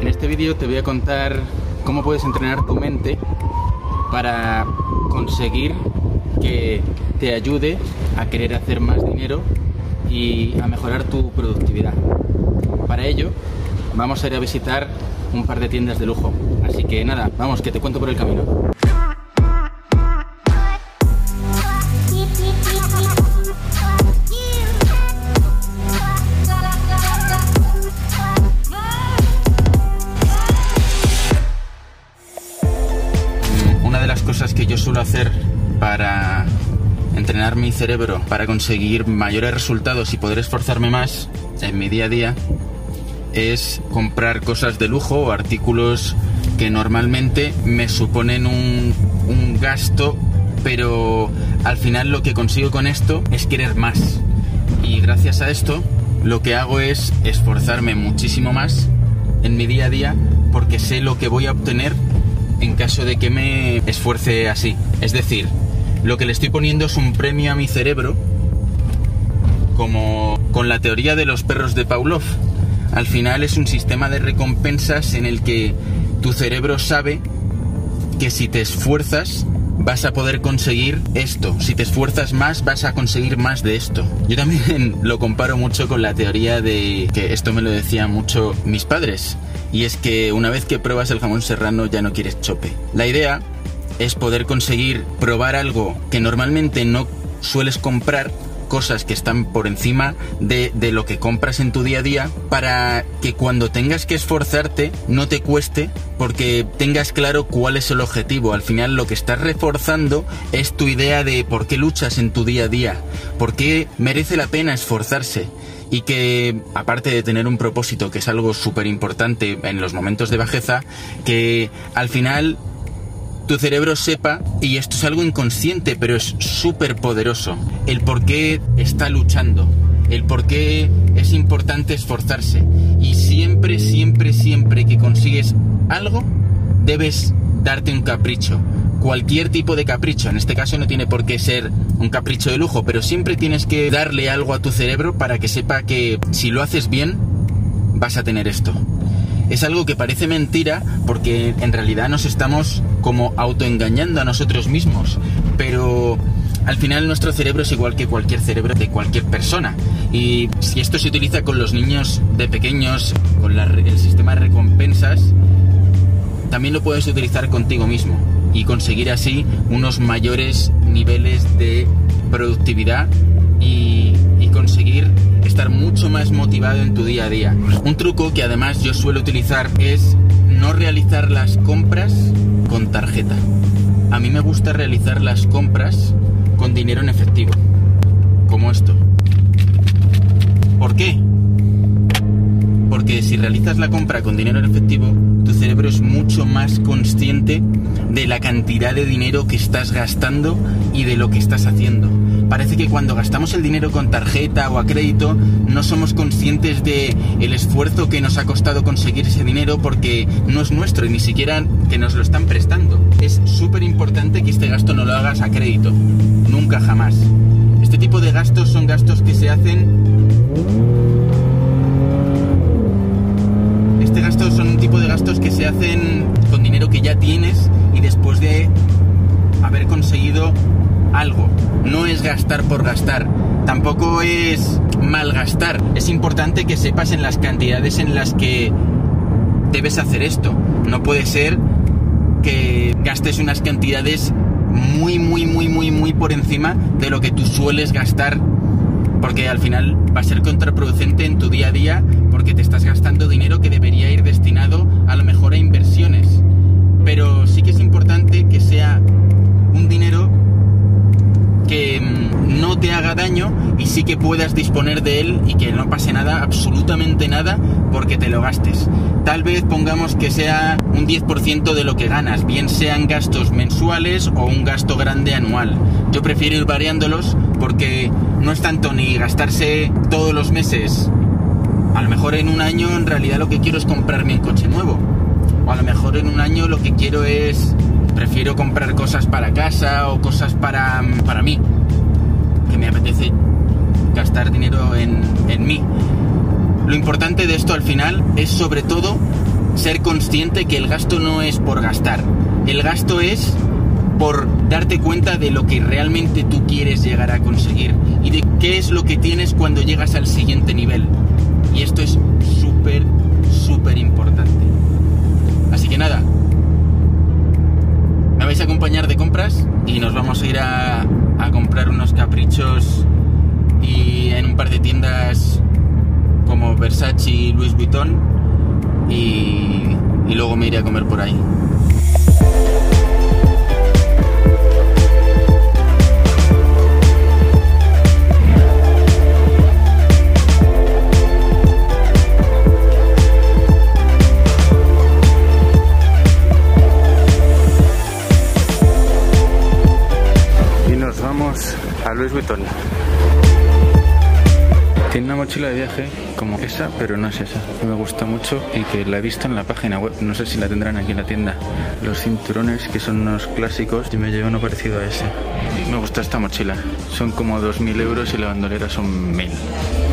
En este vídeo te voy a contar cómo puedes entrenar tu mente para conseguir que te ayude a querer hacer más dinero y a mejorar tu productividad. Para ello, vamos a ir a visitar un par de tiendas de lujo. Así que nada, vamos, que te cuento por el camino. Entrenar mi cerebro, para conseguir mayores resultados y poder esforzarme más en mi día a día, es comprar cosas de lujo o artículos que normalmente me suponen un, un gasto, pero al final lo que consigo con esto es querer más. Y gracias a esto lo que hago es esforzarme muchísimo más en mi día a día porque sé lo que voy a obtener en caso de que me esfuerce así. Es decir, lo que le estoy poniendo es un premio a mi cerebro como con la teoría de los perros de Pavlov. Al final es un sistema de recompensas en el que tu cerebro sabe que si te esfuerzas vas a poder conseguir esto. Si te esfuerzas más vas a conseguir más de esto. Yo también lo comparo mucho con la teoría de que esto me lo decían mucho mis padres. Y es que una vez que pruebas el jamón serrano ya no quieres chope. La idea es poder conseguir probar algo que normalmente no sueles comprar cosas que están por encima de, de, lo que compras en tu día a día para que cuando tengas que esforzarte no te cueste porque tengas claro cuál es el objetivo. Al final lo que estás reforzando es tu idea de por qué luchas en tu día a día, por qué merece la pena esforzarse y que aparte de tener un propósito que es algo súper importante en los momentos de bajeza, que al final tu cerebro sepa, y esto es algo inconsciente, pero es súper poderoso, el por qué está luchando, el por qué es importante esforzarse. Y siempre, siempre, siempre que consigues algo, debes darte un capricho. Cualquier tipo de capricho, en este caso no tiene por qué ser un capricho de lujo, pero siempre tienes que darle algo a tu cerebro para que sepa que si lo haces bien, vas a tener esto es algo que parece mentira porque en realidad nos estamos como autoengañando a nosotros mismos. Pero al final nuestro cerebro es igual que cualquier cerebro de cualquier persona. Y si esto se utiliza con los niños de pequeños, con la, el sistema de recompensas, también lo puedes utilizar contigo mismo y conseguir así unos mayores niveles de productividad y, y conseguir estar mucho más motivado en tu día a día. Un truco que además yo suelo utilizar es no realizar las compras A mí me gusta realizar las compras con dinero en efectivo, como esto. ¿Por qué? Porque si realizas la compra con dinero en efectivo, tu cerebro es mucho más consciente de la cantidad de dinero que estás gastando y de lo que estás haciendo parece que cuando gastamos el dinero con tarjeta o a crédito no somos conscientes de el esfuerzo que nos ha costado conseguir ese dinero porque no es nuestro y ni siquiera que nos lo están prestando. Es súper importante que este gasto no lo hagas a crédito, nunca jamás. Este tipo de gastos son gastos que se hacen Este gasto son un tipo de gastos que se hacen con dinero que ya tienes y después de haber conseguido algo. No es gastar por gastar. Tampoco es malgastar. Es importante que sepas en las cantidades en las que debes hacer esto. No puede ser que gastes unas cantidades muy, muy, muy, muy, muy por encima de lo que tú sueles gastar. Porque al final va a ser contraproducente en tu día a día porque te estás gastando dinero que debería ir destinado a lo mejor a inversiones. Pero sí que es importante que sea un dinero que mm, no y sí que puedas disponer de él y que no pase nada, absolutamente nada, porque te lo gastes. Tal vez pongamos que sea un 10% de lo que ganas, bien sean gastos mensuales o un gasto grande anual. Yo prefiero ir variándolos porque no es tanto ni gastarse todos los meses. A lo mejor en un año en realidad lo que quiero es comprarme un coche nuevo. O a lo mejor en un año lo que quiero es prefiero comprar cosas para casa o cosas para, para mí, dinero en, en mí. Lo importante de esto al final es sobre todo ser consciente que el gasto no es por gastar. El gasto es por darte cuenta de lo que realmente tú quieres llegar a conseguir y de qué es lo que tienes cuando llegas al siguiente nivel. Y esto es súper, súper importante. Así que nada, me vais a acompañar de compras y nos vamos a ir a, a comprar unos caprichos en un par de tiendas como Versace y Louis Vuitton y, luego me iré a comer por ahí. y nos vamos a Louis Vuitton. Tiene una mochila de viaje como esa, pero no es esa. Me gusta mucho y que la he visto en la página web. No sé si la tendrán aquí en la tienda. Los cinturones, que son unos clásicos, y me llevo uno parecido a ese. Me gusta esta mochila. Son como 2.000 euros y la bandolera son 1.000.